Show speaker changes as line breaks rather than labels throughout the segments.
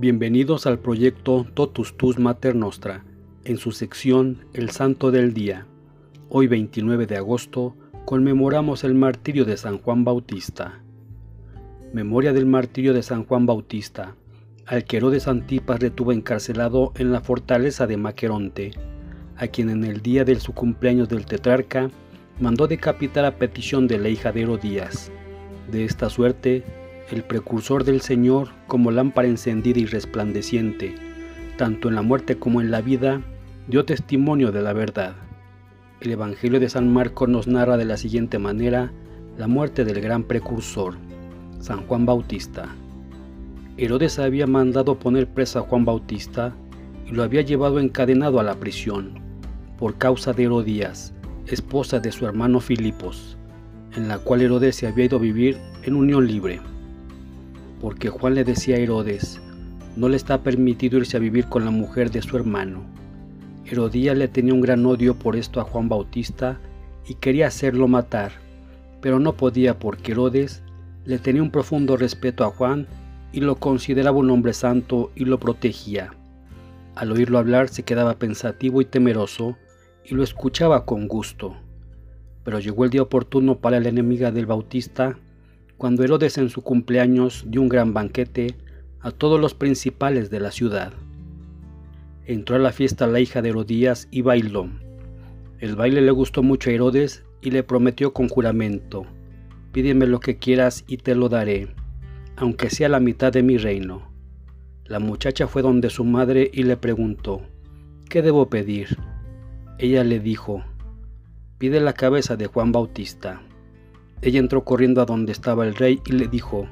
Bienvenidos al proyecto Totus Tus Mater Nostra, en su sección El Santo del Día. Hoy 29 de agosto conmemoramos el martirio de San Juan Bautista. Memoria del martirio de San Juan Bautista, al que Herodes Antipas retuvo encarcelado en la fortaleza de Maqueronte, a quien en el día de su cumpleaños del tetrarca mandó decapitar a petición de la hija de Herodías. De esta suerte, el precursor del Señor como lámpara encendida y resplandeciente, tanto en la muerte como en la vida, dio testimonio de la verdad. El Evangelio de San Marcos nos narra de la siguiente manera la muerte del gran precursor, San Juan Bautista. Herodes había mandado poner presa a Juan Bautista y lo había llevado encadenado a la prisión, por causa de Herodías, esposa de su hermano Filipos, en la cual Herodes se había ido a vivir en unión libre porque Juan le decía a Herodes, no le está permitido irse a vivir con la mujer de su hermano. Herodías le tenía un gran odio por esto a Juan Bautista y quería hacerlo matar, pero no podía porque Herodes le tenía un profundo respeto a Juan y lo consideraba un hombre santo y lo protegía. Al oírlo hablar se quedaba pensativo y temeroso y lo escuchaba con gusto. Pero llegó el día oportuno para la enemiga del Bautista cuando Herodes en su cumpleaños dio un gran banquete a todos los principales de la ciudad. Entró a la fiesta la hija de Herodías y bailó. El baile le gustó mucho a Herodes y le prometió con juramento, pídeme lo que quieras y te lo daré, aunque sea la mitad de mi reino. La muchacha fue donde su madre y le preguntó, ¿qué debo pedir? Ella le dijo, pide la cabeza de Juan Bautista. Ella entró corriendo a donde estaba el rey y le dijo,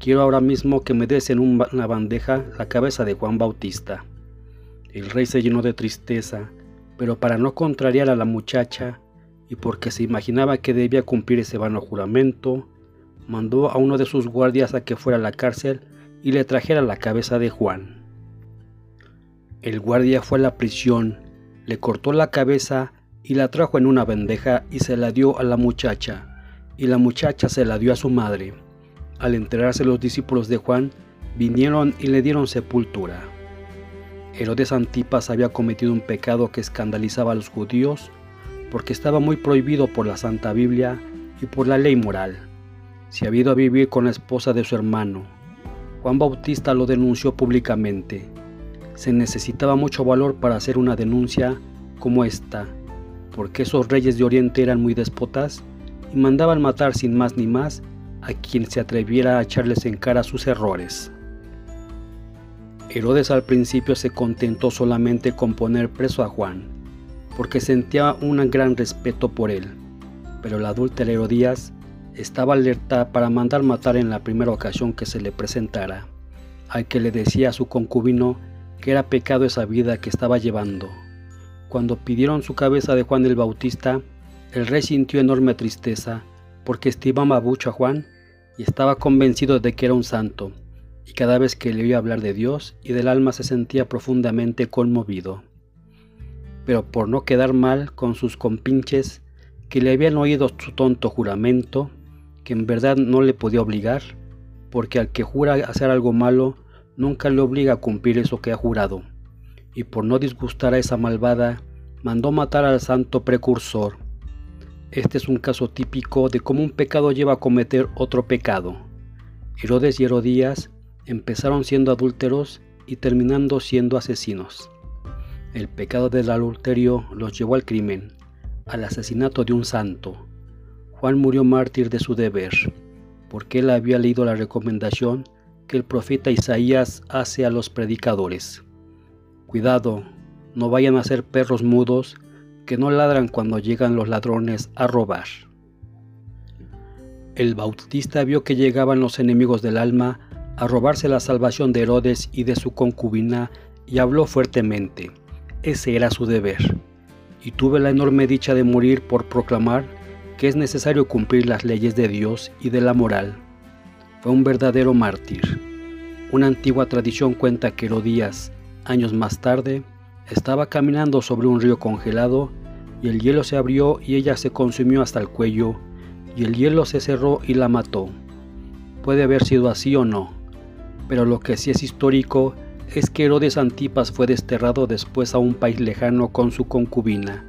Quiero ahora mismo que me des en una bandeja la cabeza de Juan Bautista. El rey se llenó de tristeza, pero para no contrariar a la muchacha y porque se imaginaba que debía cumplir ese vano juramento, mandó a uno de sus guardias a que fuera a la cárcel y le trajera la cabeza de Juan. El guardia fue a la prisión, le cortó la cabeza y la trajo en una bandeja y se la dio a la muchacha y la muchacha se la dio a su madre. Al enterarse los discípulos de Juan, vinieron y le dieron sepultura. Herodes Antipas había cometido un pecado que escandalizaba a los judíos porque estaba muy prohibido por la Santa Biblia y por la ley moral. Se había ido a vivir con la esposa de su hermano. Juan Bautista lo denunció públicamente. Se necesitaba mucho valor para hacer una denuncia como esta, porque esos reyes de Oriente eran muy déspotas y mandaban matar sin más ni más a quien se atreviera a echarles en cara sus errores. Herodes al principio se contentó solamente con poner preso a Juan, porque sentía un gran respeto por él, pero la adúltera Herodías estaba alerta para mandar matar en la primera ocasión que se le presentara, al que le decía a su concubino que era pecado esa vida que estaba llevando. Cuando pidieron su cabeza de Juan el Bautista, el rey sintió enorme tristeza porque estimaba mucho a Juan y estaba convencido de que era un santo, y cada vez que le oía hablar de Dios y del alma se sentía profundamente conmovido. Pero por no quedar mal con sus compinches, que le habían oído su tonto juramento, que en verdad no le podía obligar, porque al que jura hacer algo malo, nunca le obliga a cumplir eso que ha jurado, y por no disgustar a esa malvada, mandó matar al santo precursor, este es un caso típico de cómo un pecado lleva a cometer otro pecado. Herodes y Herodías empezaron siendo adúlteros y terminando siendo asesinos. El pecado del adulterio los llevó al crimen, al asesinato de un santo. Juan murió mártir de su deber, porque él había leído la recomendación que el profeta Isaías hace a los predicadores. Cuidado, no vayan a ser perros mudos que no ladran cuando llegan los ladrones a robar. El bautista vio que llegaban los enemigos del alma a robarse la salvación de Herodes y de su concubina y habló fuertemente. Ese era su deber. Y tuve la enorme dicha de morir por proclamar que es necesario cumplir las leyes de Dios y de la moral. Fue un verdadero mártir. Una antigua tradición cuenta que Herodías, años más tarde, estaba caminando sobre un río congelado y el hielo se abrió y ella se consumió hasta el cuello y el hielo se cerró y la mató. Puede haber sido así o no, pero lo que sí es histórico es que Herodes Antipas fue desterrado después a un país lejano con su concubina,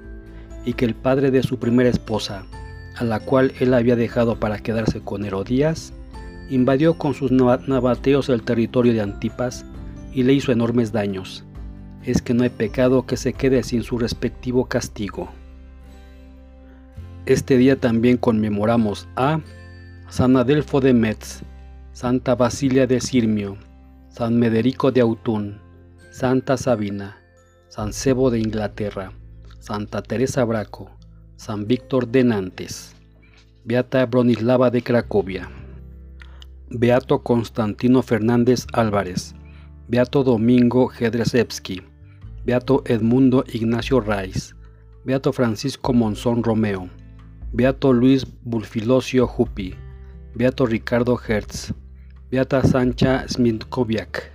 y que el padre de su primera esposa, a la cual él había dejado para quedarse con Herodías, invadió con sus nabateos el territorio de Antipas y le hizo enormes daños. Es que no hay pecado que se quede sin su respectivo castigo. Este día también conmemoramos a San Adelfo de Metz, Santa Basilia de Sirmio, San Mederico de Autun, Santa Sabina, San Sebo de Inglaterra, Santa Teresa Braco, San Víctor de Nantes, Beata Bronislava de Cracovia, Beato Constantino Fernández Álvarez, Beato Domingo Jedrzejewski, Beato Edmundo Ignacio Raiz, Beato Francisco Monzón Romeo, Beato Luis Bulfilosio Jupi, Beato Ricardo Hertz, Beata Sancha Smintkowiak,